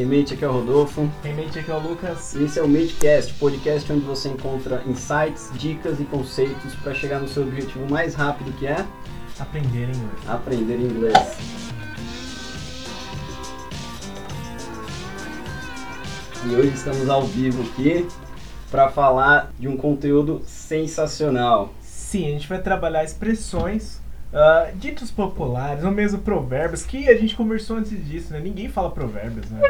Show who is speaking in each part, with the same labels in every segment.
Speaker 1: Hey mate, aqui é o Rodolfo.
Speaker 2: Hey mate, aqui é o Lucas.
Speaker 1: E esse é o Matecast, podcast onde você encontra insights, dicas e conceitos para chegar no seu objetivo mais rápido que é
Speaker 2: Aprender inglês.
Speaker 1: aprender inglês. E hoje estamos ao vivo aqui para falar de um conteúdo sensacional.
Speaker 2: Sim, a gente vai trabalhar expressões, ah, ditos populares, ou mesmo provérbios, que a gente conversou antes disso, né? Ninguém fala provérbios, né?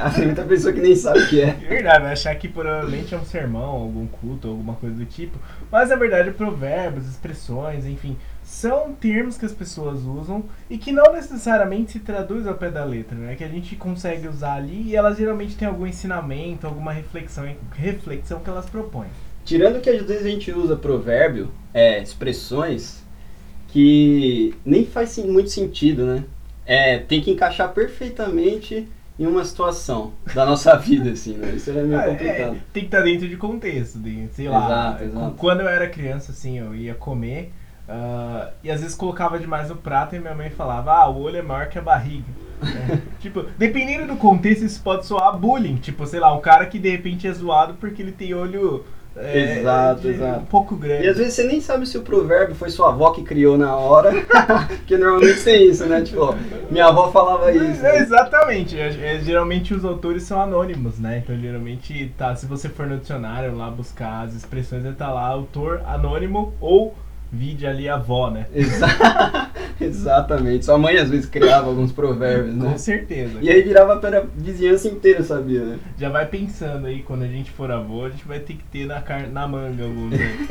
Speaker 1: Ah, Tem muita pessoa que nem sabe o que é.
Speaker 2: É verdade, vai achar que provavelmente é um sermão, algum culto, alguma coisa do tipo. Mas na verdade, provérbios, expressões, enfim, são termos que as pessoas usam e que não necessariamente se traduz ao pé da letra, né? Que a gente consegue usar ali e elas geralmente têm algum ensinamento, alguma reflexão, reflexão que elas propõem.
Speaker 1: Tirando que às vezes a gente usa provérbio, é, expressões que nem faz muito sentido, né? É, tem que encaixar perfeitamente em uma situação da nossa vida, assim, né? Isso é meio
Speaker 2: Ah,
Speaker 1: complicado.
Speaker 2: é, tem que estar dentro de contexto, de, sei lá.
Speaker 1: Exato, exato.
Speaker 2: Quando eu era criança, assim, eu ia comer ah, e às vezes colocava demais no prato e minha mãe falava, ah, o olho é maior que a barriga. É, tipo, dependendo do contexto, isso pode soar bullying. Tipo, sei lá, um cara que de repente é zoado porque ele tem olho. É,
Speaker 1: Exato, exato.
Speaker 2: Um pouco grande.
Speaker 1: E às vezes você nem sabe se o provérbio foi sua avó que criou na hora, porque normalmente tem isso, né? Tipo, ó, minha avó falava isso.
Speaker 2: É,
Speaker 1: né?
Speaker 2: exatamente. É, é, geralmente os autores são anônimos, né? Então geralmente tá, se você for no dicionário lá buscar as expressões, vai estar lá autor anônimo ou vide ali avó, né?
Speaker 1: Exa- Exatamente. Sua mãe às vezes criava alguns provérbios, né?
Speaker 2: Com certeza.
Speaker 1: E aí virava para a vizinhança inteira, sabia, né?
Speaker 2: Já vai pensando aí, quando a gente for avô, a gente vai ter que ter na, car... na manga alguns aí.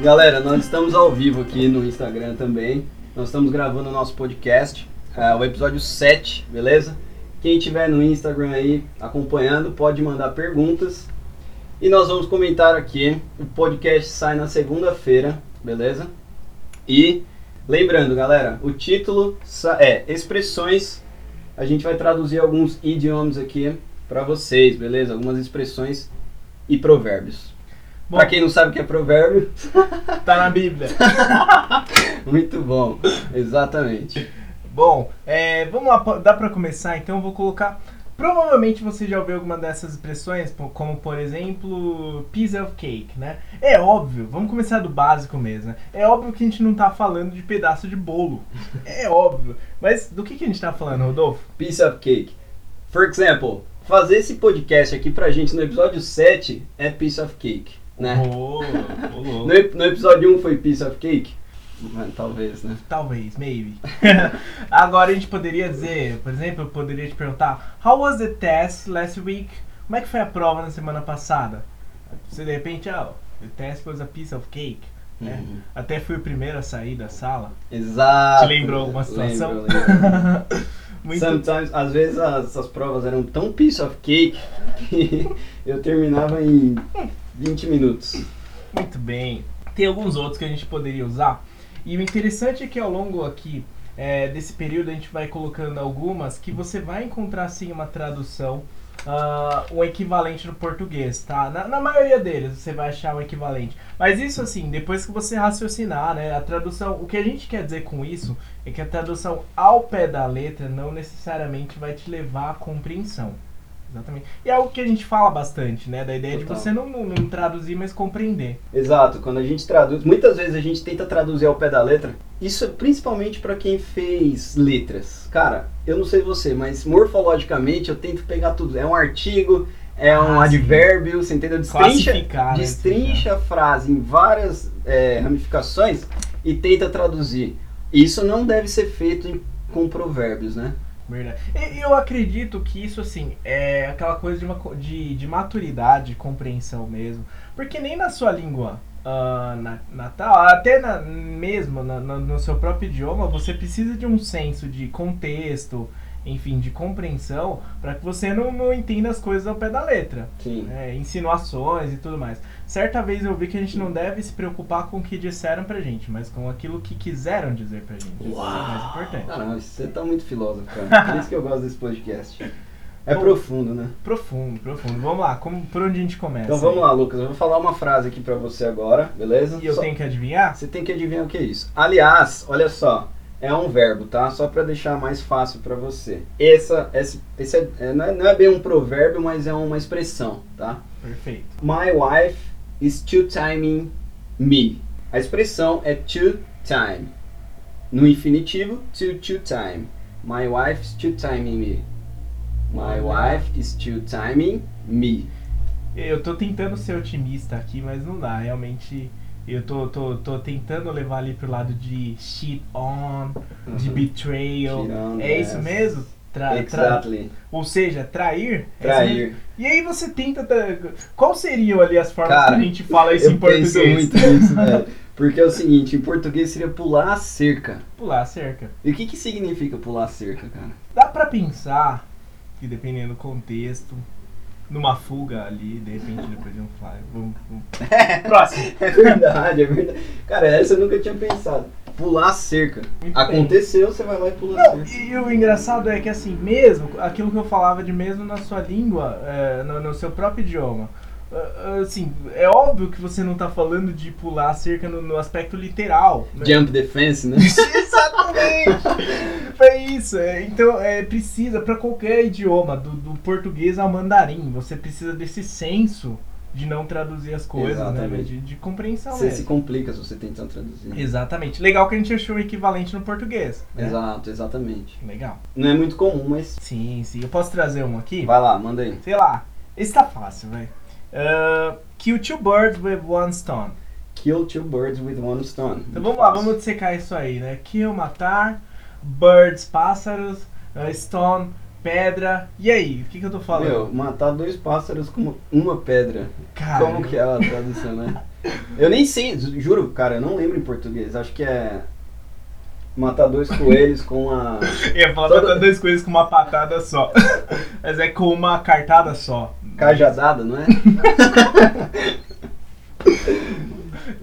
Speaker 1: Galera, nós estamos ao vivo aqui no Instagram também. Nós estamos gravando o nosso podcast, é, o episódio 7, beleza? Quem tiver no Instagram aí acompanhando pode mandar perguntas. E nós vamos comentar aqui. O podcast sai na segunda-feira, beleza? E lembrando, galera, o título é Expressões. A gente vai traduzir alguns idiomas aqui para vocês, beleza? Algumas expressões e provérbios.
Speaker 2: Bom,
Speaker 1: Pra quem não sabe o que é provérbio,
Speaker 2: tá na Bíblia.
Speaker 1: muito bom. Exatamente.
Speaker 2: Bom, é, vamos lá, dá pra começar? Então eu vou colocar. Provavelmente você já ouviu alguma dessas expressões, como por exemplo, piece of cake, né? É óbvio, vamos começar do básico mesmo. né? É óbvio que a gente não tá falando de pedaço de bolo. É óbvio. Mas do que, que a gente tá falando, Rodolfo?
Speaker 1: Piece of cake. For example, fazer esse podcast aqui pra gente no episódio 7 é piece of cake, né?
Speaker 2: Ô, ô, louco.
Speaker 1: No, no episódio 1 foi piece of cake? Talvez, né?
Speaker 2: Talvez, maybe. Agora a gente poderia dizer, por exemplo, eu poderia te perguntar: How was the test last week? Como é que foi a prova na semana passada? Você de repente, ah, the test was a piece of cake. né?
Speaker 1: Uhum.
Speaker 2: Até fui o primeiro a sair da sala.
Speaker 1: Exato.
Speaker 2: Te lembrou alguma situação?
Speaker 1: Lembro, lembro.
Speaker 2: Muito
Speaker 1: Sometimes, às vezes as- essas provas eram tão piece of cake que eu terminava em 20 minutos.
Speaker 2: Muito bem. Tem alguns outros que a gente poderia usar. E o interessante é que ao longo aqui é, desse período a gente vai colocando algumas que você vai encontrar sim uma tradução, ah, um equivalente no português, tá? Na, na maioria deles você vai achar um equivalente. Mas isso assim, depois que você raciocinar, né? A tradução, o que a gente quer dizer com isso é que a tradução ao pé da letra não necessariamente vai te levar à compreensão. Exatamente. E é algo que a gente fala bastante, né? Da ideia
Speaker 1: Total.
Speaker 2: de você não, não, traduzir, mas compreender.
Speaker 1: Exato, quando a gente traduz, muitas vezes a gente tenta traduzir ao pé da letra. Isso é principalmente pra quem fez letras. Cara, eu não sei você, mas morfologicamente eu tento pegar tudo. É um artigo, é um
Speaker 2: Ah, sim.
Speaker 1: advérbio, você entendeu? Destrincha,
Speaker 2: né?
Speaker 1: destrincha a frase em várias é, ramificações e tenta traduzir. Isso não deve ser feito em- com provérbios, né?
Speaker 2: Verdade. E eu acredito que isso, assim, é aquela coisa de, uma, de, de maturidade, de compreensão mesmo. Porque nem na sua língua ah, na- natal, até na, mesmo na- na- no seu próprio idioma, você precisa de um senso de contexto, enfim, de compreensão, para que você não, não entenda as coisas ao pé da letra.
Speaker 1: Sim.
Speaker 2: né, insinuações e tudo mais. Certa vez eu vi que a gente não deve se preocupar com o que disseram pra gente, mas com aquilo que quiseram dizer pra gente. Isso é o mais importante.
Speaker 1: Caramba, você tá muito filósofo, cara. Por isso que eu gosto desse podcast. É
Speaker 2: Bom,
Speaker 1: profundo, né?
Speaker 2: Profundo, profundo. Vamos lá, como, por onde a gente começa?
Speaker 1: Então vamos lá, Lucas. Eu vou falar uma frase aqui pra você agora, beleza?
Speaker 2: E eu
Speaker 1: Só-
Speaker 2: tenho que adivinhar?
Speaker 1: Você tem que adivinhar o que é isso. Aliás, olha só, é um verbo, tá? Só pra deixar mais fácil pra você. Essa, esse, esse é- é- não, é, não é bem um provérbio, mas é uma expressão, tá?
Speaker 2: Perfeito.
Speaker 1: My wife is two-timing me. A expressão é two-time. No infinitivo, to two-time. My wife is two-timing me. My wife is two-timing me.
Speaker 2: Eu tô tentando ser otimista aqui, mas não dá. Realmente, eu tô, tô, tô tentando levar ali pro lado de shit on, de
Speaker 1: Uhum.
Speaker 2: betrayal.
Speaker 1: Cheat on,
Speaker 2: é isso mesmo? Tra, tra-
Speaker 1: Exactly.
Speaker 2: ou seja, trair? É?
Speaker 1: Trair.
Speaker 2: E aí você tenta. Qual seriam ali as formas
Speaker 1: Cara,
Speaker 2: que a gente fala isso
Speaker 1: Eu
Speaker 2: em português?
Speaker 1: penso muito nisso, velho. Porque é o seguinte, em português seria pular a cerca.
Speaker 2: Pular a cerca.
Speaker 1: E o que, que significa pular a cerca, cara?
Speaker 2: Dá pra pensar que dependendo do contexto, numa fuga ali, de repente depois de um fly. Vamos, vamos. Próximo.
Speaker 1: É verdade, é verdade. Cara, essa eu nunca tinha pensado. Pular a cerca.
Speaker 2: Muito bem.
Speaker 1: Aconteceu, você vai lá e pula a
Speaker 2: Não,
Speaker 1: cerca.
Speaker 2: e o engraçado é que assim, mesmo, aquilo que eu falava de mesmo na sua língua, é, no, no seu próprio idioma, assim, é óbvio que você não tá falando de pular a cerca no, no aspecto literal. né?
Speaker 1: Jump the fence, né?
Speaker 2: Exatamente! Foi isso. é, então, é, precisa, para qualquer idioma, do, do português ao mandarim, você precisa desse senso de não traduzir as coisas, né? De, de compreensão
Speaker 1: Você se complica se você tentando traduzir.
Speaker 2: Exatamente. Legal que a gente achou o equivalente no português. né?
Speaker 1: Exato, exatamente.
Speaker 2: Legal.
Speaker 1: Não é muito comum, mas.
Speaker 2: Sim, sim. Eu posso trazer um aqui?
Speaker 1: Vai lá, manda aí.
Speaker 2: Sei lá. Esse tá fácil, velho. Uh, kill two birds with one stone.
Speaker 1: Kill two birds with one stone.
Speaker 2: Então vamos lá, vamos dissecar isso aí, né? Kill, matar, birds, pássaros, uh, stone, pedra. E aí, o que, que eu tô falando?
Speaker 1: Meu, matar dois pássaros com uma pedra.
Speaker 2: Cara,
Speaker 1: Como que é a tradução, né? Eu nem sei, juro, cara, eu não lembro em português. Acho que é matar dois coelhos com a
Speaker 2: Eu ia falar
Speaker 1: Toda-
Speaker 2: matar duas coisas com uma patada só. Mas é com uma cartada só.
Speaker 1: cajadada, não é?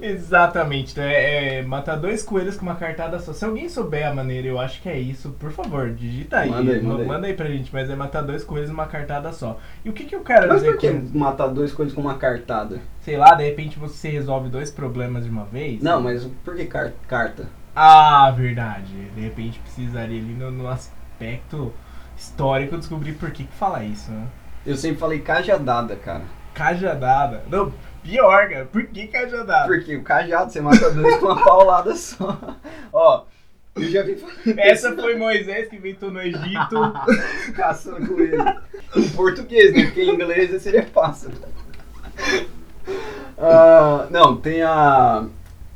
Speaker 2: Exatamente. Então é, matar dois coelhos com uma cartada só. Se alguém souber a maneira, eu acho que é isso, por favor, digita aí.
Speaker 1: Manda aí, manda aí.
Speaker 2: pra gente, mas é matar dois coelhos numa cartada só. E o que, que eu quero
Speaker 1: Mas
Speaker 2: dizer
Speaker 1: por que
Speaker 2: com.
Speaker 1: matar dois coelhos com uma cartada?
Speaker 2: Sei lá, de repente você resolve dois problemas de uma vez?
Speaker 1: Não, mas por que car- carta?
Speaker 2: Ah, verdade. De repente precisaria ali no, no aspecto histórico descobrir por que, que fala isso, né?
Speaker 1: Eu sempre falei cajadada, cara.
Speaker 2: Cajadada. Não, pior, cara. Por que cajadada?
Speaker 1: Porque o cajado você mata dois com uma paulada só. Ó, eu já vi
Speaker 2: Essa foi Moisés que inventou no Egito.
Speaker 1: caçando com ele. Em português, né? Porque em inglês seria pássaro. Ah, não, tem a.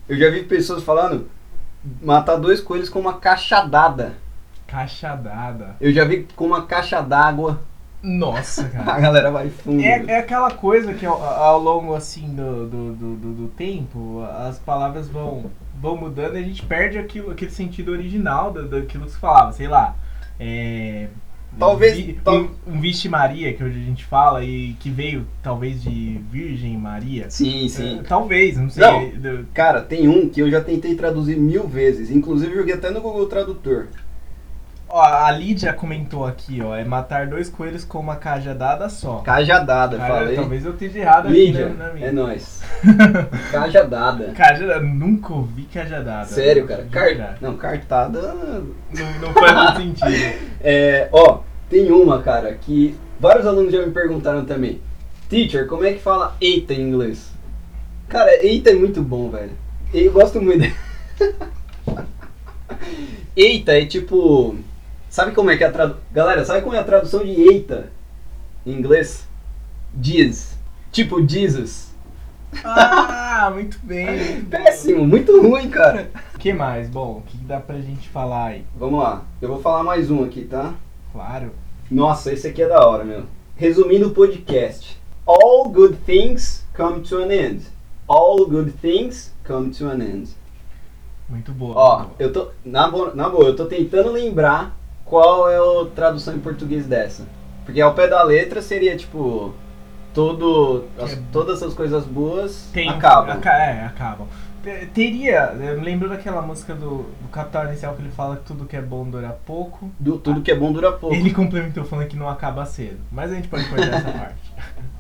Speaker 1: Eu já vi pessoas falando matar dois coelhos com uma cachadada.
Speaker 2: Cachadada.
Speaker 1: Eu já vi com uma caixa d'água.
Speaker 2: Nossa,
Speaker 1: A
Speaker 2: cara.
Speaker 1: galera vai fundo.
Speaker 2: É, é aquela coisa que ao, ao longo assim do, do, do, do- tempo as palavras vão, vão mudando e a gente perde aquilo, aquele sentido original da- daquilo que se falava, sei lá. É,
Speaker 1: Talvez-
Speaker 2: vi-
Speaker 1: tal-
Speaker 2: um, um Vixe Maria, que hoje a gente fala, e que veio talvez de Virgem Maria.
Speaker 1: Sim, sim.
Speaker 2: É, talvez, não sei.
Speaker 1: Não. Cara, tem um que eu já tentei traduzir mil vezes. Inclusive joguei até no Google Tradutor.
Speaker 2: Ó, a Lídia comentou aqui, ó, é matar dois coelhos com uma cajadada só.
Speaker 1: Cajadada,
Speaker 2: Cara,
Speaker 1: falei.
Speaker 2: talvez eu esteja errado aqui
Speaker 1: Lídia,
Speaker 2: na minha.
Speaker 1: é nóis. Cajadada.
Speaker 2: Cajadada, nunca ouvi cajadada.
Speaker 1: Sério, cara. Car... Não, cartada.
Speaker 2: Não, não faz muito sentido.
Speaker 1: É, ó, tem uma, cara, que vários alunos já me perguntaram também. Teacher, como é que fala eita em inglês? Cara, eita é muito bom, velho. Eu gosto muito. eita é tipo. Sabe como é que é a tradução. Galera, sabe como é a tradução de eita em inglês? Diz. Tipo Jesus.
Speaker 2: Ah, muito bem.
Speaker 1: Péssimo, muito ruim, cara.
Speaker 2: O que mais? Bom, o que dá pra gente falar aí?
Speaker 1: Vamos lá, eu vou falar mais um aqui, tá?
Speaker 2: Claro.
Speaker 1: Nossa, esse aqui é da hora, meu. Resumindo o podcast. All good things come to an end. All good things come to an end.
Speaker 2: Muito boa.
Speaker 1: Ó,
Speaker 2: muito boa.
Speaker 1: eu tô. Na boa, na boa, eu tô tentando lembrar qual é a tradução em português dessa. Porque ao pé da letra seria tipo. Todo, as-
Speaker 2: É.
Speaker 1: todas as coisas boas
Speaker 2: Tem-
Speaker 1: acabam.
Speaker 2: aca- é, acabam. teria, eu lembro daquela música do, do Capital Inicial que ele fala que tudo que é bom dura pouco.
Speaker 1: Do, tudo que é bom dura pouco.
Speaker 2: Ele complementou falando que não acaba cedo. Mas a gente pode cortar essa parte.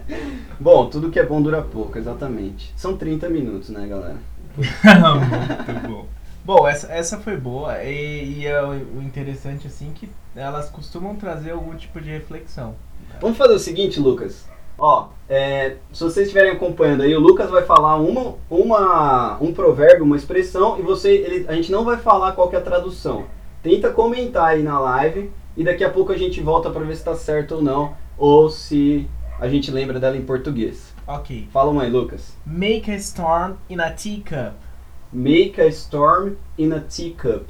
Speaker 1: Bom, tudo que é bom dura pouco, exatamente. São 30 minutos, né, galera?
Speaker 2: Muito bom. Bom, essa, essa foi boa e, e é o interessante assim que elas costumam trazer algum tipo de reflexão.
Speaker 1: Vamos fazer o seguinte, Lucas. Ó, é, se vocês estiverem acompanhando aí, o Lucas vai falar uma, uma, um provérbio, uma expressão, e você, ele, a gente não vai falar qual que é a tradução. Tenta comentar aí na live e daqui a pouco a gente volta para ver se está certo ou não, ou se a gente lembra dela em português.
Speaker 2: Ok.
Speaker 1: Fala uma aí, Lucas.
Speaker 2: Make a storm in a teacup.
Speaker 1: Make a storm in a teacup.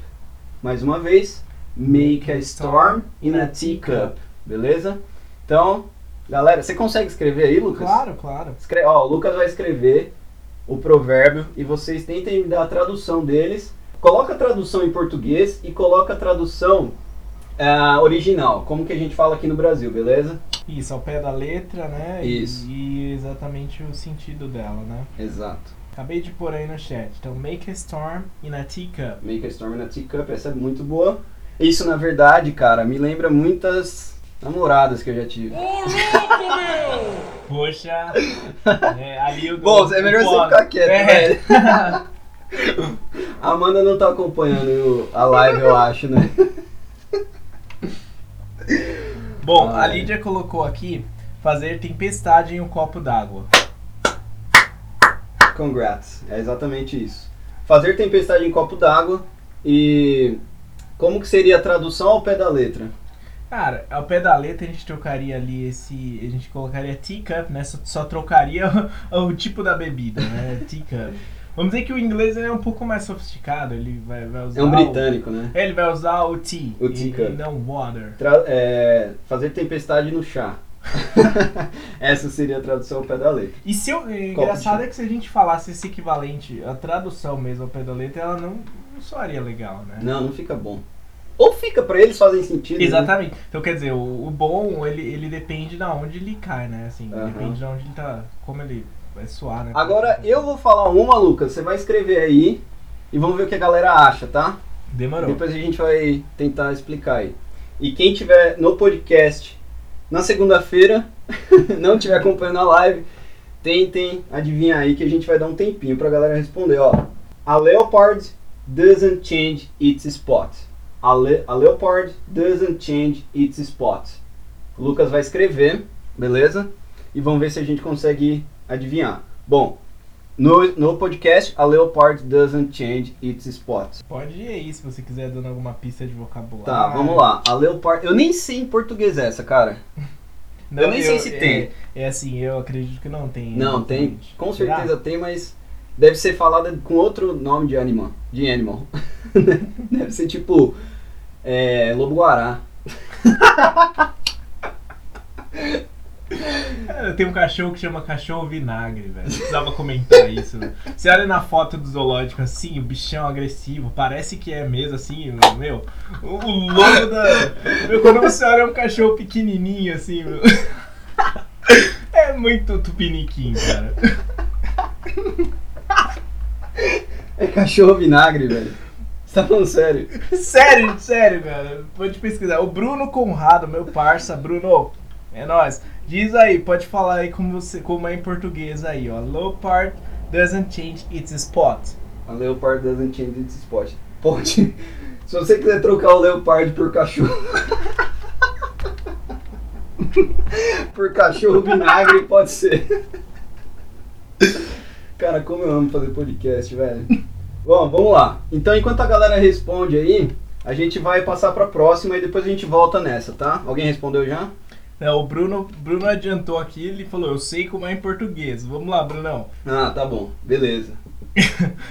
Speaker 1: Mais uma vez. Make a storm in a teacup. Beleza? Então, galera, você consegue escrever aí, Lucas?
Speaker 2: Claro, claro.
Speaker 1: Escre ó, o Lucas vai escrever o provérbio e vocês tentem dar a tradução deles. Coloca a tradução em português e coloca a tradução ah, original, como que a gente fala aqui no Brasil, beleza?
Speaker 2: Isso, ao pé da letra, né?
Speaker 1: Isso.
Speaker 2: E, e exatamente o sentido dela, né?
Speaker 1: Exato.
Speaker 2: Acabei de pôr aí no chat. Então, make a storm in a teacup.
Speaker 1: Make a storm in a teacup, essa é muito boa. Isso, na verdade, cara, me lembra muitas namoradas que eu já tive.
Speaker 2: Poxa, é, ali eu
Speaker 1: Bom, é melhor você ficar quieto,
Speaker 2: é.
Speaker 1: velho. A Amanda não tá acompanhando a live, eu acho, né?
Speaker 2: Bom,
Speaker 1: Ah,
Speaker 2: a
Speaker 1: é.
Speaker 2: Lídia colocou aqui fazer tempestade em um copo d'água.
Speaker 1: Congrats, é exatamente isso. Fazer tempestade em copo d'água e como que seria a tradução ao pé da letra?
Speaker 2: Cara, ao pé da letra a gente trocaria ali esse. A gente colocaria teacup, né? Só, só trocaria o, o tipo da bebida, né? Teacup. Vamos dizer que o inglês ele é um pouco mais sofisticado, ele vai, vai usar.
Speaker 1: É um
Speaker 2: o-
Speaker 1: britânico, né?
Speaker 2: É, ele vai usar o tea.
Speaker 1: O
Speaker 2: e-
Speaker 1: teacup.
Speaker 2: E não water.
Speaker 1: Tra- é, fazer tempestade no chá. Essa seria a tradução ao pé da letra.
Speaker 2: E se eu, engraçado é que se a gente falasse esse equivalente, a tradução mesmo ao pé da letra, ela não, não soaria legal, né?
Speaker 1: Não, não fica bom. Ou fica pra eles fazem sentido. né?
Speaker 2: Exatamente. Então quer dizer, o, o bom, ele, ele depende da onde ele cai, né? Assim,
Speaker 1: Aham.
Speaker 2: depende de onde ele tá. Como ele vai soar, né?
Speaker 1: Agora eu vou falar uma, Lucas. Você vai escrever aí e vamos ver o que a galera acha, tá?
Speaker 2: Demorou.
Speaker 1: Depois a gente vai tentar explicar aí. E quem tiver no podcast na segunda-feira, não tiver acompanhando a live, tentem adivinhar aí que a gente vai dar um tempinho pra galera responder, ó. A leopard doesn't change its spot. A, le a leopard doesn't change its spot. O Lucas vai escrever, beleza? E vamos ver se a gente consegue adivinhar. Bom, no, no podcast, a leopard doesn't change its spot.
Speaker 2: Pode ir aí se você quiser dando alguma pista de vocabulário.
Speaker 1: Tá, vamos lá. A leopard. Eu nem sei em português essa, cara.
Speaker 2: Não,
Speaker 1: Eu nem sei se tem.
Speaker 2: É, é assim, eu acredito que não tem.
Speaker 1: Não, tem. Com certeza tem, mas deve ser falada com outro nome de animal. De animal. deve ser tipo. É, lobo guará.
Speaker 2: É, Tem um cachorro que chama cachorro vinagre, velho. Precisava comentar isso. velho. Você olha na foto do zoológico assim, o bichão agressivo, parece que é mesmo assim, meu. O, o logo da. Meu, quando você olha é um cachorro pequenininho assim, meu. É muito tupiniquim, cara.
Speaker 1: É cachorro vinagre, velho. Você tá falando sério?
Speaker 2: Sério, sério, cara. Pode pesquisar. O Bruno Conrado, meu parça, Bruno, é nóis. Diz aí, pode falar aí como, você, como é em português aí, ó. Leopard doesn't change its spot.
Speaker 1: A leopard doesn't change its spot. Pode. Se você quiser trocar o leopard por cachorro. por cachorro vinagre, pode ser. Cara, como eu amo fazer podcast, velho. Bom, vamos lá. Então, enquanto a galera responde aí, a gente vai passar pra próxima e depois a gente volta nessa, tá? Alguém respondeu já?
Speaker 2: É, o Bruno, Bruno adiantou aqui, ele falou, eu sei como é em português. Vamos lá, Brunão.
Speaker 1: Ah, tá bom. Beleza.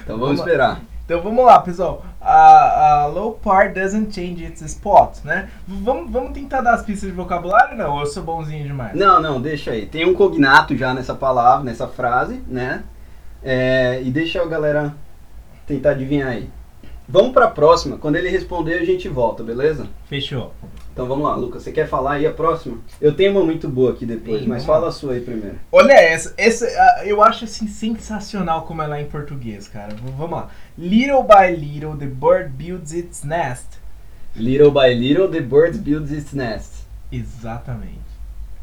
Speaker 1: Então vamos
Speaker 2: Vamos lá.
Speaker 1: esperar.
Speaker 2: Então vamos lá, pessoal. A, a leopard doesn't change its spot, né? Vamos, vamos tentar dar as pistas de vocabulário não? Ou eu sou bonzinho demais?
Speaker 1: Não, não, deixa aí. Tem um cognato já nessa palavra, nessa frase, né? É, e deixa a galera tentar adivinhar aí. Vamos pra próxima. Quando ele responder, a gente volta, beleza?
Speaker 2: Fechou.
Speaker 1: Então vamos lá, Lucas. Você quer falar aí a próxima? Eu tenho uma muito boa aqui depois,
Speaker 2: Sim,
Speaker 1: mas fala
Speaker 2: lá.
Speaker 1: a sua aí primeiro.
Speaker 2: Olha essa, essa eu acho assim sensacional como ela é em português, cara. Vamos lá. Little by little the bird builds its nest.
Speaker 1: Little by little, the bird builds its nest.
Speaker 2: Exatamente.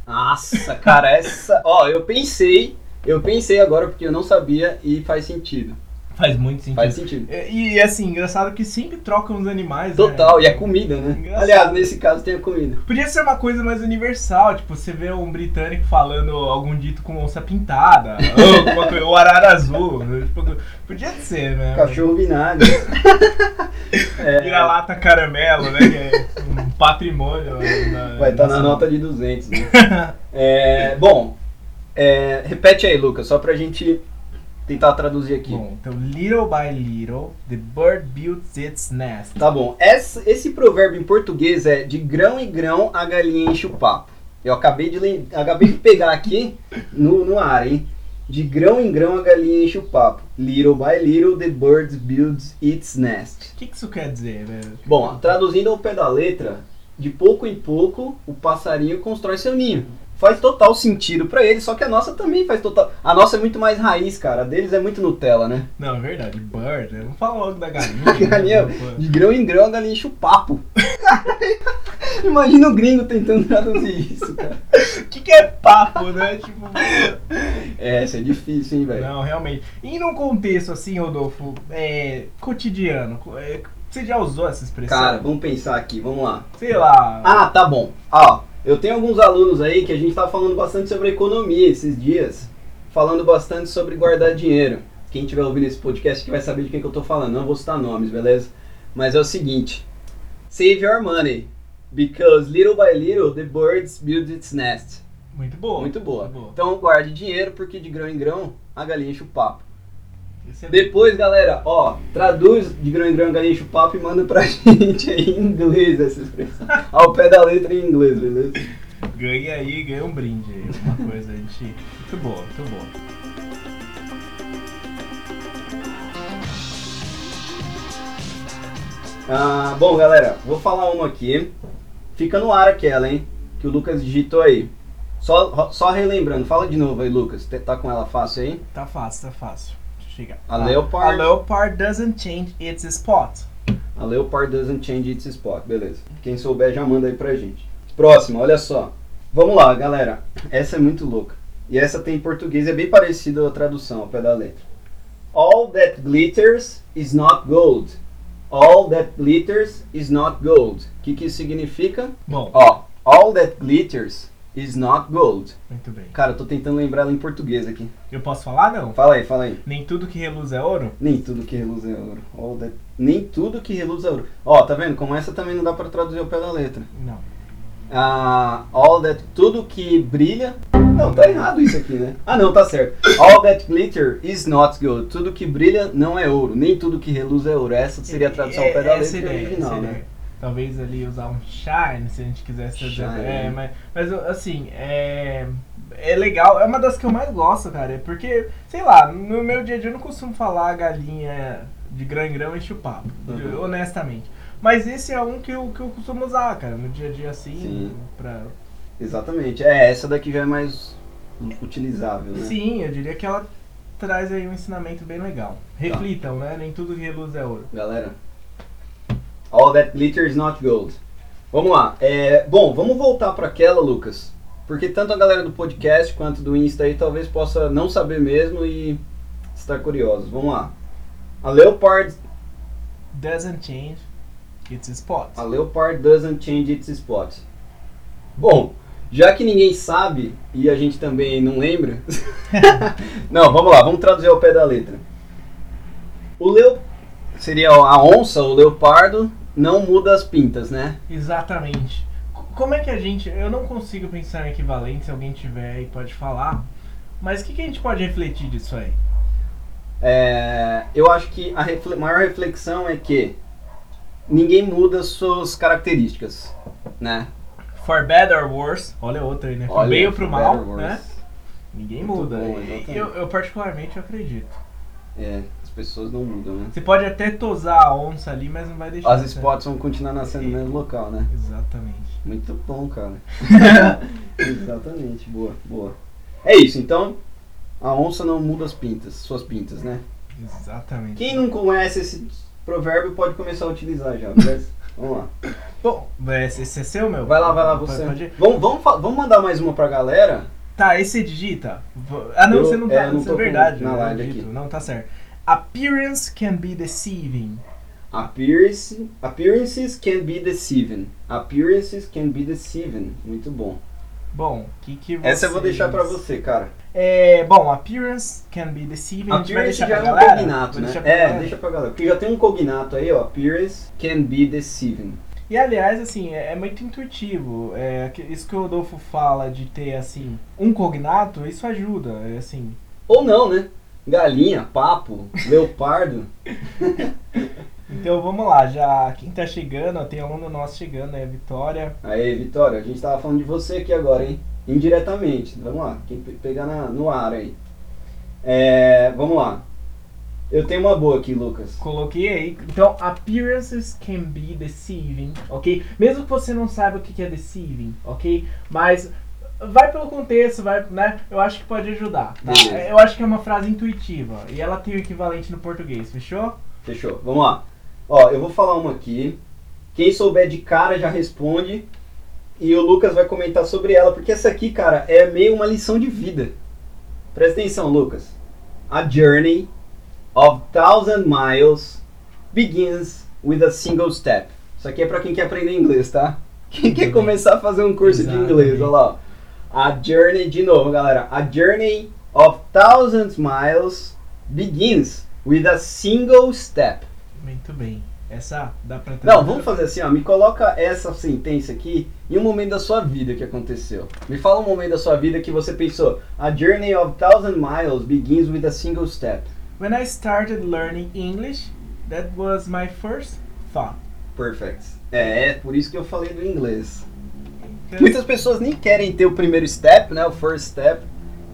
Speaker 1: Nossa, cara, essa. Ó, eu pensei, eu pensei agora porque eu não sabia e faz sentido.
Speaker 2: Faz muito sentido.
Speaker 1: Faz sentido.
Speaker 2: E, e, assim, engraçado que sempre trocam os animais. né?
Speaker 1: Total, e é comida, né?
Speaker 2: Engraçado.
Speaker 1: Aliás, nesse caso tem a comida.
Speaker 2: Podia ser uma coisa mais universal, tipo, você vê um britânico falando algum dito com onça pintada, ou coisa, ou arara azul. né? Tipo, podia ser, né?
Speaker 1: Cachorro vinagre. é,
Speaker 2: Vira-lata caramelo, né? Que é um patrimônio. né,
Speaker 1: vai estar na
Speaker 2: nacional.
Speaker 1: nota de 200, né? É, bom, é, repete aí, Lucas, só pra gente tentar traduzir aqui.
Speaker 2: Bom, então, little by little, the bird builds its nest.
Speaker 1: Tá bom. Essa- esse provérbio em português é de grão em grão a galinha enche o papo. Eu acabei de, acabei de pegar aqui no, no ar, hein? De grão em grão a galinha enche o papo. Little by little the bird builds its nest.
Speaker 2: O que, que isso quer dizer, velho?
Speaker 1: Bom, traduzindo ao pé da letra, de pouco em pouco o passarinho constrói seu ninho. Faz total sentido pra ele, só que a nossa também faz total. A nossa é muito mais raiz, cara. A deles é muito Nutella, né?
Speaker 2: Não, é verdade, bird, né? Vamos falar logo da galinha.
Speaker 1: Galinha,
Speaker 2: né? Pô.
Speaker 1: de grão em grão a galinha enche o papo. Imagina o gringo tentando traduzir isso, cara.
Speaker 2: O que, que é papo, né? Tipo,
Speaker 1: É, isso é difícil, hein, velho.
Speaker 2: não, realmente. E num contexto assim, Rodolfo, é, cotidiano, co- é, você já usou essa expressão?
Speaker 1: Cara, vamos pensar aqui, vamos lá.
Speaker 2: Sei lá.
Speaker 1: Ah, tá bom. Ó, eu tenho alguns alunos aí que a gente tá falando bastante sobre economia esses dias. Falando bastante sobre guardar dinheiro. Quem tiver ouvindo esse podcast que vai saber de quem que eu tô falando. Não vou citar nomes, beleza? Mas é o seguinte. Save your money. Because little by little the birds build its nest.
Speaker 2: Muito boa.
Speaker 1: Muito boa.
Speaker 2: Muito boa.
Speaker 1: Então guarde dinheiro, porque de grão em grão a galinha enche o papo.
Speaker 2: É
Speaker 1: Depois, galera, ó, traduz de grão em grão galinha papo e manda pra gente aí em inglês essa expressão. Ao pé da letra em inglês, beleza?
Speaker 2: Ganha aí, ganha um brinde aí. Uma coisa, a gente. Muito boa, muito boa.
Speaker 1: Ah, bom, galera, vou falar uma aqui. Fica no ar aquela, hein? Que o Lucas digitou aí. Só, só relembrando, fala de novo aí, Lucas. Tá com ela fácil aí?
Speaker 2: Tá fácil, tá fácil. Chegar.
Speaker 1: A leopard-
Speaker 2: A leopard doesn't change its spot.
Speaker 1: A Leopard doesn't change its spot. Beleza. Quem souber já manda aí pra gente. Próxima, olha só. Vamos lá, galera. Essa é muito louca. E essa tem em português, é bem parecida a tradução ao pé da letra. All that glitters is not gold. All that glitters is not gold. O que, que isso significa?
Speaker 2: Bom,
Speaker 1: Ó, all that glitters is not gold.
Speaker 2: muito bem.
Speaker 1: Cara, eu tô tentando lembrar ela em português aqui.
Speaker 2: Eu posso falar, não?
Speaker 1: Fala aí, fala aí.
Speaker 2: Nem tudo que reluz é ouro?
Speaker 1: Nem tudo que reluz é ouro. All that... Nem tudo que reluz é ouro. Ó, tá vendo? Como essa também não dá pra traduzir ao pé da letra.
Speaker 2: Não.
Speaker 1: Ah, all that... Tudo que brilha... Não, tá errado isso aqui, né? Ah, não, tá certo. All that glitter is not gold. Tudo que brilha não é ouro. Nem tudo que reluz é ouro. Essa seria a tradução ao pé da
Speaker 2: É, essa
Speaker 1: letra
Speaker 2: ideia,
Speaker 1: original,
Speaker 2: essa
Speaker 1: né?
Speaker 2: Talvez ali usar um shine, se a gente quisesse.
Speaker 1: Shine.
Speaker 2: É, mas, mas assim, é, é legal. É uma das que eu mais gosto, cara. é Porque, sei lá, no meu dia a dia eu não costumo falar galinha de grão em grão enche o papo,
Speaker 1: Uhum.
Speaker 2: honestamente. Mas esse é um que eu, que eu costumo usar, cara, no dia a dia assim.
Speaker 1: Sim.
Speaker 2: Pra...
Speaker 1: Exatamente. É, essa daqui já é mais utilizável, né?
Speaker 2: Sim, eu diria que ela traz aí um ensinamento bem legal. Reflitam, né? Nem tudo que reluz é ouro.
Speaker 1: Galera. All that glitter is not gold. Vamos lá. É, bom, vamos voltar para aquela, Lucas. Porque tanto a galera do podcast quanto do Insta aí talvez possa não saber mesmo e estar curiosos. Vamos lá. A Leopard,
Speaker 2: Doesn't change its spot.
Speaker 1: a Leopard doesn't change its spot. Bom, já que ninguém sabe e a gente também não lembra. não, vamos lá, vamos traduzir ao pé da letra. O leo seria a onça, o leopardo, não muda as pintas, né?
Speaker 2: Exatamente. Como é que a gente. Eu não consigo pensar em equivalente, se alguém tiver aí pode falar. Mas o que, que a gente pode refletir disso aí?
Speaker 1: É, eu acho que a refle- maior reflexão é que ninguém muda suas características, né?
Speaker 2: For better or worse, olha outra aí, né?
Speaker 1: Olha,
Speaker 2: bem ou pro mal, né? Ninguém
Speaker 1: Muito
Speaker 2: muda.
Speaker 1: bom,
Speaker 2: E eu, eu particularmente acredito.
Speaker 1: É, pessoas não mudam, né?
Speaker 2: Você pode até tosar a onça ali, mas não vai deixar.
Speaker 1: As
Speaker 2: né?
Speaker 1: spots vão continuar nascendo no mesmo local, né?
Speaker 2: Exatamente.
Speaker 1: Muito bom, cara. Exatamente, boa, boa. É isso, então a onça não muda as pintas, suas pintas, né?
Speaker 2: Exatamente.
Speaker 1: Quem não conhece esse provérbio pode começar a utilizar já, beleza? Vamos lá.
Speaker 2: Bom, esse esse é seu, meu?
Speaker 1: Vai lá, vai lá,
Speaker 2: Pode-
Speaker 1: você.
Speaker 2: pode ir?
Speaker 1: Vamos, vamos, vamos mandar mais uma pra galera?
Speaker 2: Tá, esse digita. Ah, não,
Speaker 1: Eu-
Speaker 2: você não
Speaker 1: é,
Speaker 2: tá.
Speaker 1: eu não
Speaker 2: isso é verdade.
Speaker 1: na live
Speaker 2: digito.
Speaker 1: aqui.
Speaker 2: Não, tá certo. Appearance can be deceiving.
Speaker 1: Appearance, appearances can be deceiving. Appearances can be deceiving. Muito bom.
Speaker 2: Bom, o que que
Speaker 1: Essa eu vou deixar pra
Speaker 2: vocês-
Speaker 1: você, cara.
Speaker 2: É, bom, appearance can be deceiving.
Speaker 1: Appearance já é um
Speaker 2: galera?
Speaker 1: cognato, né?
Speaker 2: pra
Speaker 1: É,
Speaker 2: galera?
Speaker 1: deixa pra galera. Porque já tem um cognato aí, ó. Appearance can be deceiving.
Speaker 2: E aliás, assim, é, é muito intuitivo. É, isso que o Rodolfo fala de ter, assim, um cognato, isso ajuda. É assim.
Speaker 1: Ou não, né? Galinha, papo, leopardo.
Speaker 2: Então vamos lá, já quem tá chegando, tem aluno nosso chegando, é a Vitória.
Speaker 1: Aí, Vitória, a gente tava falando de você aqui agora, hein? Indiretamente. Vamos lá, quem pe- pegar na- no ar aí. É, vamos lá. Eu tenho uma boa aqui, Lucas.
Speaker 2: Coloquei aí. Então, appearances can be deceiving, ok? Mesmo que você não saiba o que que é deceiving, ok? Mas vai pelo contexto, vai, né? Eu acho que pode ajudar. Tá? Eu acho que é uma frase intuitiva e ela tem o equivalente no português, fechou?
Speaker 1: Fechou. Vamos lá. Ó, eu vou falar uma aqui. Quem souber de cara já responde. E o Lucas vai comentar sobre ela, porque essa aqui, cara, é meio uma lição de vida. Presta atenção, Lucas. A journey of thousand miles begins with a single step. Isso aqui é pra quem quer aprender inglês, tá? Quem quer
Speaker 2: bem.
Speaker 1: começar a fazer um curso de
Speaker 2: Exatamente.
Speaker 1: inglês, olha lá. A journey, de novo, galera. A journey of thousand miles begins with a single step.
Speaker 2: Muito bem. Essa dá pra
Speaker 1: Não, vamos fazer assim, ó. Me coloca essa sentença aqui em um momento da sua vida que aconteceu. Me fala um momento da sua vida que você pensou. A journey of thousand miles begins with a single step.
Speaker 2: When I started learning English, that was my first thought.
Speaker 1: Perfect. É, é por isso que eu falei do inglês. Muitas pessoas nem querem ter o primeiro step, né? O first step.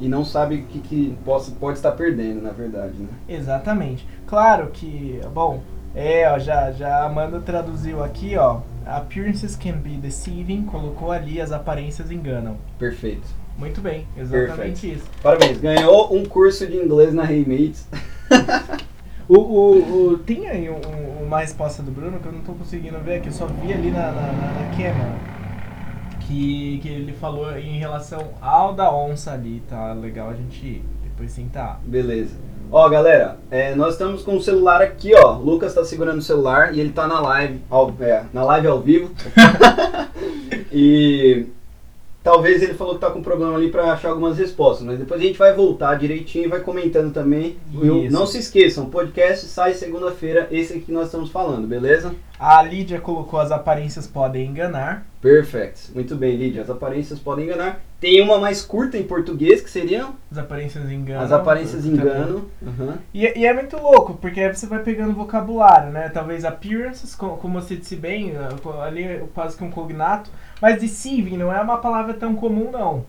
Speaker 1: E não sabem o que, que possa, pode estar perdendo, na verdade, né?
Speaker 2: Exatamente. Claro que, bom, é, ó, já, já a Amanda traduziu aqui, ó. Appearances can be deceiving, colocou ali, as aparências enganam.
Speaker 1: Perfeito.
Speaker 2: Muito bem, exatamente isso.
Speaker 1: Parabéns, ganhou um curso de inglês na Remates.
Speaker 2: O, o, o- tem aí um- um- uma resposta do Bruno que eu não tô conseguindo ver aqui, eu só vi ali na, na, na, na câmera. Que, que ele falou em relação ao da onça ali, tá legal a gente depois tentar.
Speaker 1: Beleza. Ó, galera, é, nós estamos com o celular aqui, ó. O Lucas tá segurando o celular e ele tá na live, ao, é, na live ao vivo. e talvez ele falou que tá com problema ali pra achar algumas respostas, mas depois a gente vai voltar direitinho e vai comentando também.
Speaker 2: Isso.
Speaker 1: não se esqueçam, podcast sai segunda-feira, esse aqui que nós estamos falando, beleza?
Speaker 2: A Lídia colocou as aparências podem enganar.
Speaker 1: Perfect. Muito bem, Lídia. As aparências podem enganar. Tem uma mais curta em português, que seriam
Speaker 2: As aparências enganam.
Speaker 1: as aparências
Speaker 2: também.
Speaker 1: enganam. Aham.
Speaker 2: E, e é muito louco, porque aí você vai pegando vocabulário, né? Talvez appearances, co- como você disse bem, eh, ali é quase que um cognato. Mas deceiving não é uma palavra tão comum, não.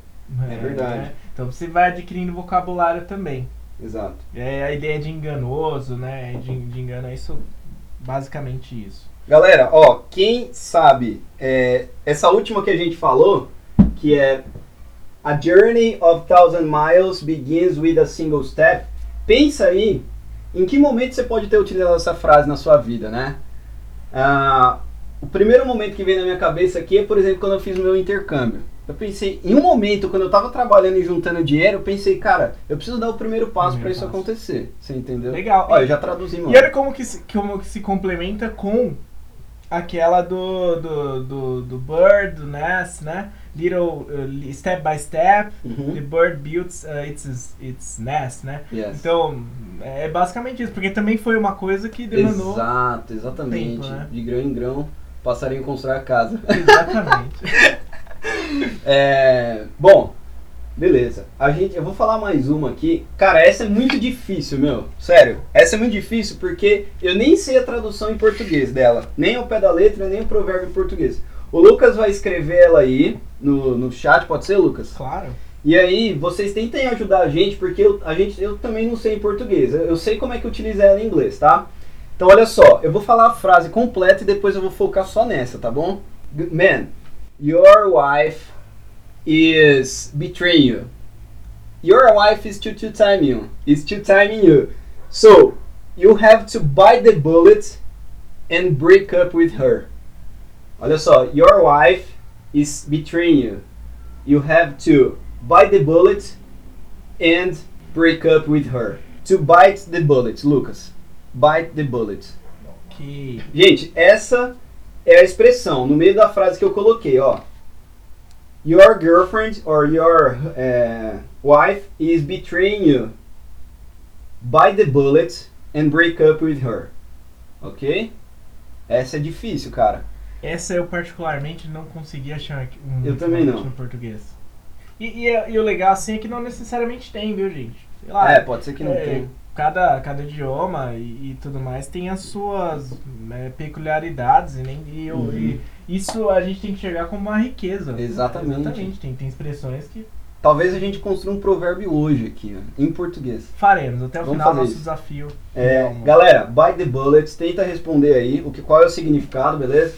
Speaker 1: É verdade.
Speaker 2: né? Então você vai adquirindo vocabulário também.
Speaker 1: Exato.
Speaker 2: É a ideia de enganoso, né? De, de engano, é isso, basicamente isso.
Speaker 1: Galera, ó, quem sabe é, essa última que a gente falou, que é A journey of thousand miles begins with a single step. Pensa aí em que momento você pode ter utilizado essa frase na sua vida, né? Ah, o primeiro momento que vem na minha cabeça aqui é, por exemplo, quando eu fiz o meu intercâmbio. Eu pensei, em um momento, quando eu tava trabalhando e juntando dinheiro, eu pensei, cara, eu preciso dar o primeiro passo para isso
Speaker 2: passo.
Speaker 1: acontecer. Você entendeu?
Speaker 2: Legal.
Speaker 1: Ó, eu já traduzi, mano.
Speaker 2: E olha como que, se, como que se complementa com aquela do, do, do, do bird, do nest, né? Little uh, step by step,
Speaker 1: Uhum.
Speaker 2: the bird builds uh, its, its nest, né?
Speaker 1: Yes.
Speaker 2: Então, é basicamente isso, porque também foi uma coisa que demandou.
Speaker 1: Exato, exatamente.
Speaker 2: tempo, né?
Speaker 1: De grão em grão, passarinho constrói a casa.
Speaker 2: Exatamente.
Speaker 1: É, bom, beleza. A gente, eu vou falar mais uma aqui. Cara, essa é muito difícil, meu. Sério, essa é muito difícil porque eu nem sei a tradução em português dela. Nem o pé da letra, nem o provérbio em português. O Lucas vai escrever ela aí no, no chat, pode ser, Lucas?
Speaker 2: claro.
Speaker 1: E aí, vocês tentem ajudar a gente, porque eu, a gente, eu também não sei em português. Eu, eu sei como é que utiliza ela em inglês, tá? Então, olha só, eu vou falar a frase completa e depois eu vou focar só nessa, tá bom? Man, your wife is betraying you. Your wife is two time you. Is two timing you. So, you have to bite the bullet and break up with her. Olha só, your wife is betraying you. You have to bite the bullet and break up with her. To bite the bullet, Lucas. Bite the bullet.
Speaker 2: Que
Speaker 1: Gente, essa é a expressão no meio da frase que eu coloquei, ó. Your girlfriend or your eh, wife is betraying you. Bite the bullet and break up with her. Ok? Essa é difícil, cara.
Speaker 2: essa eu particularmente não consegui achar um
Speaker 1: Eu também não.
Speaker 2: no português. E, e, e o legal assim é que não necessariamente tem, viu, gente? Sei lá,
Speaker 1: é, pode ser que não
Speaker 2: é,
Speaker 1: tenha.
Speaker 2: Cada, cada idioma e, e tudo mais tem as suas né, peculiaridades e, nem, e,
Speaker 1: Uhum.
Speaker 2: e isso a gente tem que enxergar como uma riqueza.
Speaker 1: Exatamente.
Speaker 2: Exatamente. Tem, tem expressões que
Speaker 1: Talvez a gente construa um provérbio hoje aqui, em português.
Speaker 2: faremos até o
Speaker 1: Vamos
Speaker 2: final nosso
Speaker 1: isso.
Speaker 2: desafio.
Speaker 1: É, galera, bite the bullets, tenta responder aí o que, qual é o significado, beleza?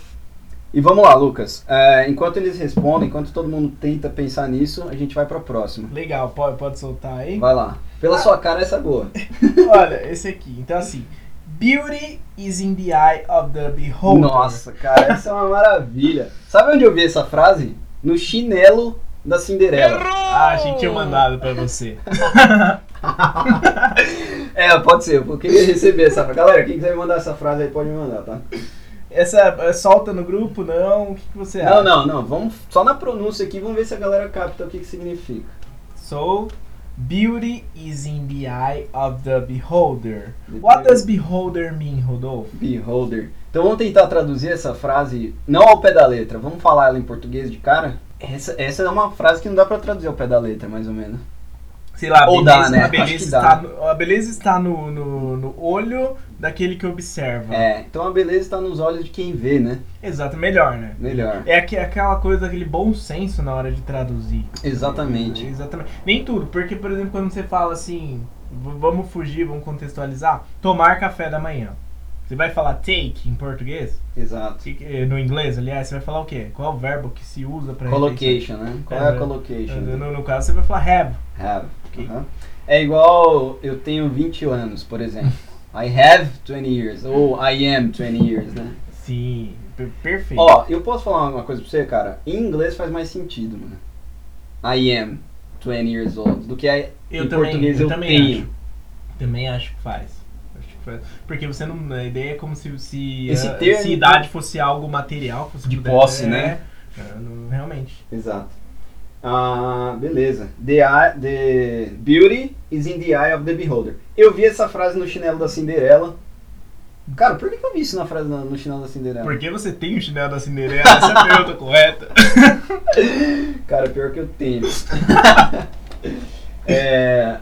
Speaker 1: E vamos lá, Lucas. É, enquanto eles respondem, enquanto todo mundo tenta pensar nisso, a gente vai pra próxima.
Speaker 2: Legal, pode, pode soltar aí?
Speaker 1: Vai lá. Pela sua cara, essa é boa.
Speaker 2: Olha, esse aqui. Então assim, beauty is in the eye of the beholder.
Speaker 1: Nossa, cara, essa é uma maravilha. Sabe onde eu vi essa frase? No chinelo da Cinderela.
Speaker 2: Ah, a gente tinha mandado pra você.
Speaker 1: É, pode ser, eu queria receber essa frase. Galera, quem quiser me mandar essa frase aí, pode me mandar, tá?
Speaker 2: Essa é, solta no grupo, não? O que, que você acha?
Speaker 1: Não, não, não. Vamos só na pronúncia aqui, vamos ver se a galera capta o que, que significa.
Speaker 2: So, beauty is in the eye of the beholder. What does beholder mean, Rodolfo?
Speaker 1: Beholder. Então vamos tentar traduzir essa frase não ao pé da letra. Vamos falar ela em português de cara? Essa, essa é uma frase que não dá pra traduzir ao pé da letra, mais ou menos.
Speaker 2: Sei lá,
Speaker 1: Ou
Speaker 2: beleza,
Speaker 1: dá, né?
Speaker 2: a beleza, está, no, a beleza está no, no, no olho daquele que observa.
Speaker 1: É, então a beleza está nos olhos de quem vê, né?
Speaker 2: Exato, melhor, né?
Speaker 1: Melhor.
Speaker 2: É aque- aquela coisa, aquele bom senso na hora de traduzir.
Speaker 1: Exatamente.
Speaker 2: Exatamente. Nem tudo, porque, por exemplo, quando você fala assim, vamos fugir, vamos contextualizar, tomar café da manhã. Você vai falar take em português?
Speaker 1: Exato.
Speaker 2: No inglês, aliás, você vai falar o quê? Qual é o verbo que se usa pra
Speaker 1: Collocation, né? Qual é
Speaker 2: É,
Speaker 1: a
Speaker 2: né?
Speaker 1: collocation?
Speaker 2: No, no caso, você vai falar have.
Speaker 1: Have.
Speaker 2: Ok.
Speaker 1: Aham. É igual eu tenho 20 anos, por exemplo. I have 20 years. Ou I am 20 years, né?
Speaker 2: Sim, per- perfeito.
Speaker 1: Ó, eu posso falar uma coisa pra você, cara? Em inglês faz mais sentido, mano. I am 20 years old. Do que I,
Speaker 2: eu
Speaker 1: em
Speaker 2: também,
Speaker 1: português
Speaker 2: eu
Speaker 1: eu,
Speaker 2: também
Speaker 1: tenho.
Speaker 2: acho. Também acho que faz. Porque você não. A ideia é como se, se,
Speaker 1: Esse
Speaker 2: a-
Speaker 1: termo-
Speaker 2: se idade fosse algo material.
Speaker 1: De posse,
Speaker 2: é,
Speaker 1: né?
Speaker 2: é, não- realmente.
Speaker 1: Exato. Ah, beleza. The, eye, the beauty is in the eye of the beholder. Eu vi essa frase no chinelo da Cinderela. Cara, por que que eu vi isso na frase no, no chinelo da Cinderela?
Speaker 2: Por que você tem o chinelo da Cinderela? Essa é a pergunta correta.
Speaker 1: Cara, pior que eu tenho. É,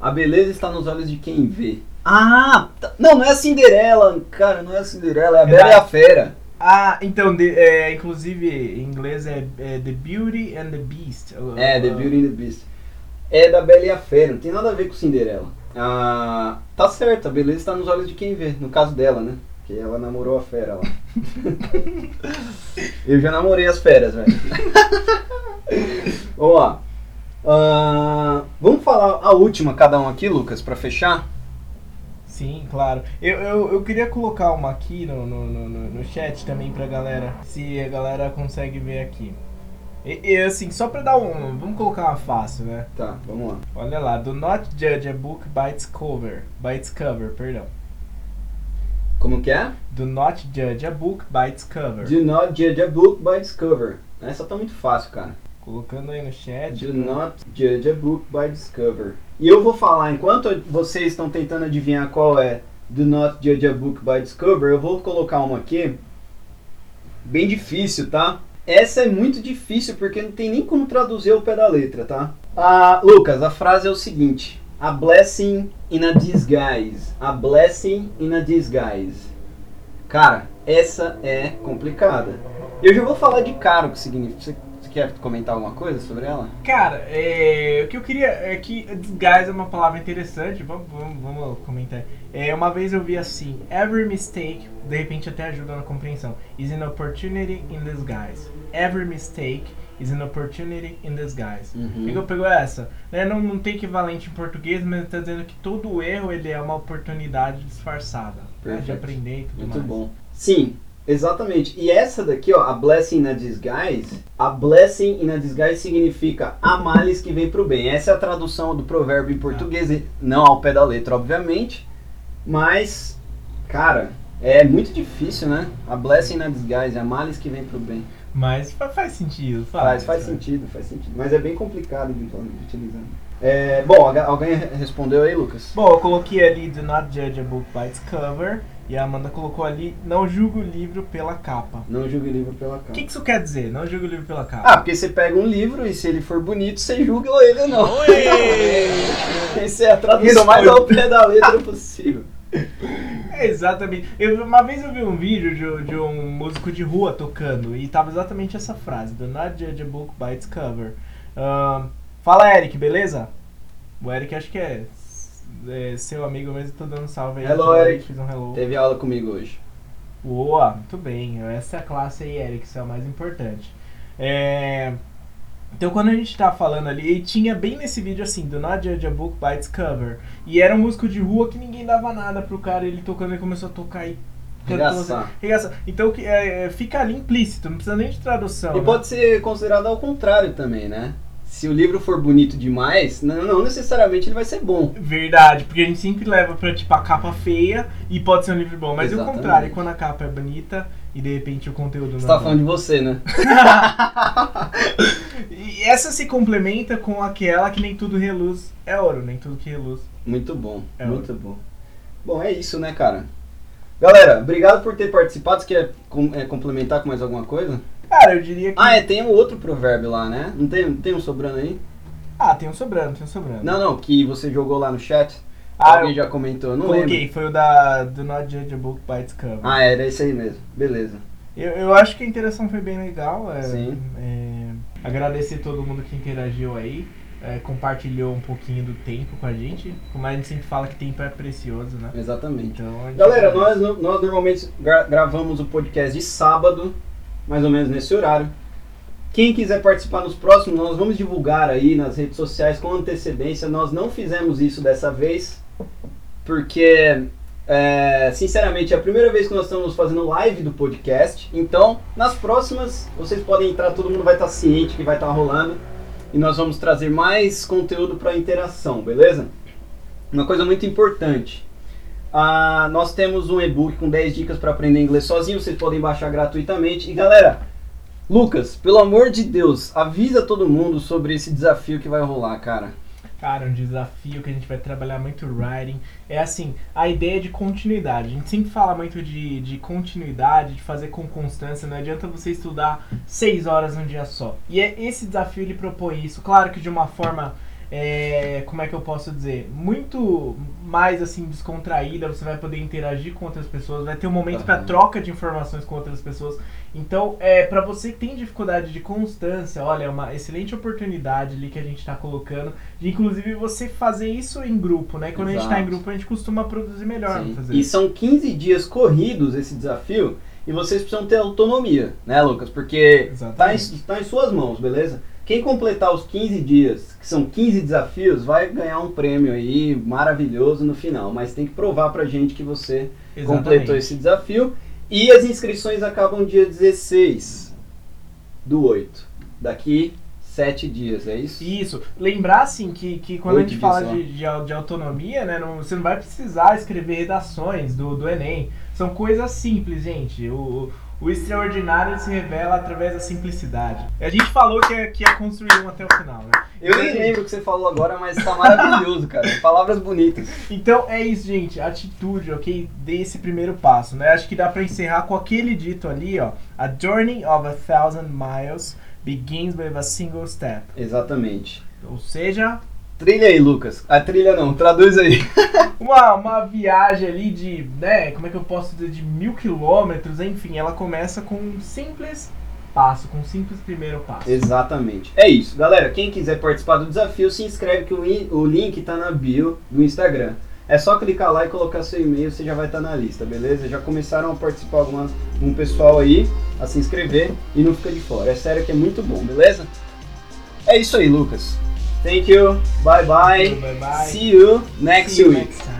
Speaker 1: a beleza está nos olhos de quem vê. Ah, tá- não, não é a Cinderela, cara, não é a Cinderela, é a Bela e a Fera.
Speaker 2: Ah, então, de- é, inclusive em inglês é, é The Beauty and the Beast.
Speaker 1: É, The Beauty and the Beast. É da Bela e a Fera, não tem nada a ver com Cinderela. Ah, tá certo, a beleza está nos olhos de quem vê, no caso dela, né? Que ela namorou a fera lá. Eu já namorei as feras, velho. Vamos lá. Ah, vamos falar a última, cada um aqui, Lucas, pra fechar?
Speaker 2: Sim, claro. Eu, eu, eu queria colocar uma aqui no, no, no, no- chat também pra galera, se a galera consegue ver aqui. E, e, assim, só pra dar um. Vamos colocar uma fácil, né?
Speaker 1: Tá, vamos lá.
Speaker 2: Olha lá, do not judge a book by its cover. By its cover, perdão.
Speaker 1: Como que é?
Speaker 2: Do not judge a book by its cover.
Speaker 1: Do not judge a book by its cover. Essa tá muito fácil, cara.
Speaker 2: Colocando aí no chat.
Speaker 1: Do not judge a book by its cover. E eu vou falar, enquanto vocês estão tentando adivinhar qual é Do not judge a book by its cover, eu vou colocar uma aqui. Bem difícil, tá? Essa é muito difícil porque não tem nem como traduzir ao pé da letra, tá? Ah, Lucas, a frase é o seguinte: A blessing in a disguise. A blessing in a disguise. Cara, essa é complicada. Eu já vou falar de cara o que significa, o quer comentar alguma coisa sobre ela?
Speaker 2: Cara, é, o que eu queria é que disguise é uma palavra interessante, vamos, vamos, vamos comentar. É, uma vez eu vi assim, every mistake, de repente até ajuda na compreensão, is an opportunity in disguise. Every mistake is an opportunity in disguise.
Speaker 1: Uhum.
Speaker 2: Pegou, pegou essa? Né, Não, não tem equivalente em português, mas está dizendo que todo erro ele é uma oportunidade disfarçada né, de aprender e tudo
Speaker 1: Muito
Speaker 2: mais.
Speaker 1: bom. Sim, exatamente. E essa daqui, ó, a blessing in a disguise, a blessing in a disguise significa a males que vem pro bem. Essa é a tradução do provérbio em português, e não ao pé da letra, obviamente, mas, cara, é muito difícil, né? A blessing in a disguise, a males que vem pro bem.
Speaker 2: Mas fa- faz sentido,
Speaker 1: Faz, faz
Speaker 2: sabe?
Speaker 1: sentido, faz sentido. Mas é bem complicado de, utilizar. É, bom, algu- alguém respondeu aí, Lucas?
Speaker 2: Bom, eu coloquei ali Do Not Judge a Book by its Cover e a Amanda colocou ali Não julgue o livro pela capa.
Speaker 1: Não julgue o livro pela
Speaker 2: O
Speaker 1: capa.
Speaker 2: que, que isso quer dizer? Não julgue o livro pela capa.
Speaker 1: Ah, porque você pega um livro e se ele for bonito, você julga ele ou não. Essa é a tradução mais ao pé da letra possível.
Speaker 2: É, exatamente. Eu, uma vez eu vi um vídeo de, de um músico de rua tocando e tava exatamente essa frase: Do not judge a book by its cover. Ahn, fala, Eric, beleza? O Eric acho que é, é seu amigo mesmo, tô dando salve aí.
Speaker 1: Hello, Eric.
Speaker 2: Fiz um hello.
Speaker 1: Teve aula comigo hoje.
Speaker 2: Boa, muito bem. Essa é a classe aí, Eric, isso é o mais importante. É, Então, quando a gente tá falando ali, e tinha bem nesse vídeo assim, do Not Judge a Book by its Cover. E era um músico de rua que ninguém dava nada pro cara, ele tocando, ele começou a tocar e.
Speaker 1: Regaçar.
Speaker 2: regaçar. Então, é, fica ali implícito, não precisa nem de tradução.
Speaker 1: E
Speaker 2: né?
Speaker 1: pode ser considerado ao contrário também, né? Se o livro for bonito demais, não, não necessariamente ele vai ser bom.
Speaker 2: Verdade, porque a gente sempre leva pra, tipo, a capa feia e pode ser um livro bom. Mas e o
Speaker 1: Exatamente.
Speaker 2: contrário, quando a capa é bonita e de repente o conteúdo
Speaker 1: Você
Speaker 2: não é
Speaker 1: tá
Speaker 2: bom.
Speaker 1: falando de você, né?
Speaker 2: E essa se complementa com aquela que nem tudo reluz é ouro, nem tudo que reluz.
Speaker 1: Muito bom,
Speaker 2: É
Speaker 1: muito bom. Bom, é isso, né, cara? Galera, obrigado por ter participado. Você quer é, complementar com mais alguma coisa?
Speaker 2: Cara, eu diria que.
Speaker 1: Ah, é, tem um outro provérbio lá, né? Não tem, tem um sobrando aí?
Speaker 2: Ah, tem um sobrando, tem um sobrando.
Speaker 1: Não, não, que você jogou lá no chat.
Speaker 2: Ah,
Speaker 1: Alguém já comentou, não
Speaker 2: coloquei,
Speaker 1: lembro.
Speaker 2: foi o da Do Not Judge a Book by its Cover.
Speaker 1: Ah, era esse aí mesmo. Beleza.
Speaker 2: Eu, eu acho que a interação foi bem legal. É,
Speaker 1: Sim.
Speaker 2: é, agradecer todo mundo que interagiu aí. é, compartilhou um pouquinho do tempo com a gente. Como a gente sempre fala que tempo é precioso, né?
Speaker 1: Exatamente.
Speaker 2: Então,
Speaker 1: Galera, nós, nós normalmente gra- gravamos o podcast de sábado, mais ou menos nesse horário. Quem quiser participar nos próximos, nós vamos divulgar aí nas redes sociais com antecedência. Nós não fizemos isso dessa vez, porque, é, sinceramente, é a primeira vez que nós estamos fazendo live do podcast. Então, nas próximas, vocês podem entrar, todo mundo vai estar ciente que vai estar rolando. E nós vamos trazer mais conteúdo para interação, beleza? Uma coisa muito importante. Ah, nós temos um e-book com 10 dicas para aprender inglês sozinho, vocês podem baixar gratuitamente. E galera, Lucas, pelo amor de Deus, avisa todo mundo sobre esse desafio que vai rolar, cara.
Speaker 2: Cara, um desafio que a gente vai trabalhar muito writing. É assim, a ideia de continuidade. A gente sempre fala muito de, de continuidade, de fazer com constância. Não adianta você estudar seis horas num dia só. E é, esse desafio ele propõe isso. Claro que de uma forma, é, como é que eu posso dizer? Muito mais assim descontraída. Você vai poder interagir com outras pessoas. Vai ter um momento para
Speaker 1: Aham.
Speaker 2: troca de informações com outras pessoas. Então, é, para você que tem dificuldade de constância, olha, é uma excelente oportunidade ali que a gente está colocando de inclusive você fazer isso em grupo, né? Quando a gente
Speaker 1: Exato.
Speaker 2: tá em grupo, a gente costuma produzir melhor.
Speaker 1: E
Speaker 2: isso.
Speaker 1: são 15 dias corridos esse desafio e vocês precisam ter autonomia, né, Lucas? Porque tá em, tá em suas mãos, beleza? Quem completar os 15 dias, que são 15 desafios, vai ganhar um prêmio aí maravilhoso no final. Mas tem que provar pra gente que você completou esse desafio. E as inscrições acabam dia 16 do 8. Daqui 7 dias, é isso?
Speaker 2: Isso. Lembrar, assim, que, que quando
Speaker 1: Oito
Speaker 2: a gente fala de, de, de autonomia, né? não- você não vai precisar escrever redações do, do Enem. São coisas simples, gente. O, o extraordinário se revela através da simplicidade. A gente falou que ia, que ia construir um até o final, né?
Speaker 1: Eu nem lembro o que você falou agora, mas tá maravilhoso, cara. Palavras bonitas.
Speaker 2: Então é isso, gente. Atitude, ok? Dê esse primeiro passo, né? Acho que dá pra encerrar com aquele dito ali, ó. A journey of a thousand miles begins with a single step.
Speaker 1: Exatamente.
Speaker 2: Ou seja,
Speaker 1: Trilha aí, Lucas. A trilha não, traduz aí.
Speaker 2: uma, uma viagem ali de, né? Como é que eu posso dizer? De mil quilômetros, enfim. Ela começa com um simples passo, com um simples primeiro passo.
Speaker 1: Exatamente. É isso. Galera, quem quiser participar do desafio, se inscreve que o, in- o link tá na bio do Instagram. É só clicar lá e colocar seu e-mail, você já vai estar na lista, beleza? Já começaram a participar algumas, um pessoal aí a se inscrever e não fica de fora. É sério que é muito bom, beleza? É isso aí, Lucas. Thank you. Bye bye.
Speaker 2: Bye bye.
Speaker 1: See you next
Speaker 2: See you
Speaker 1: week.
Speaker 2: next.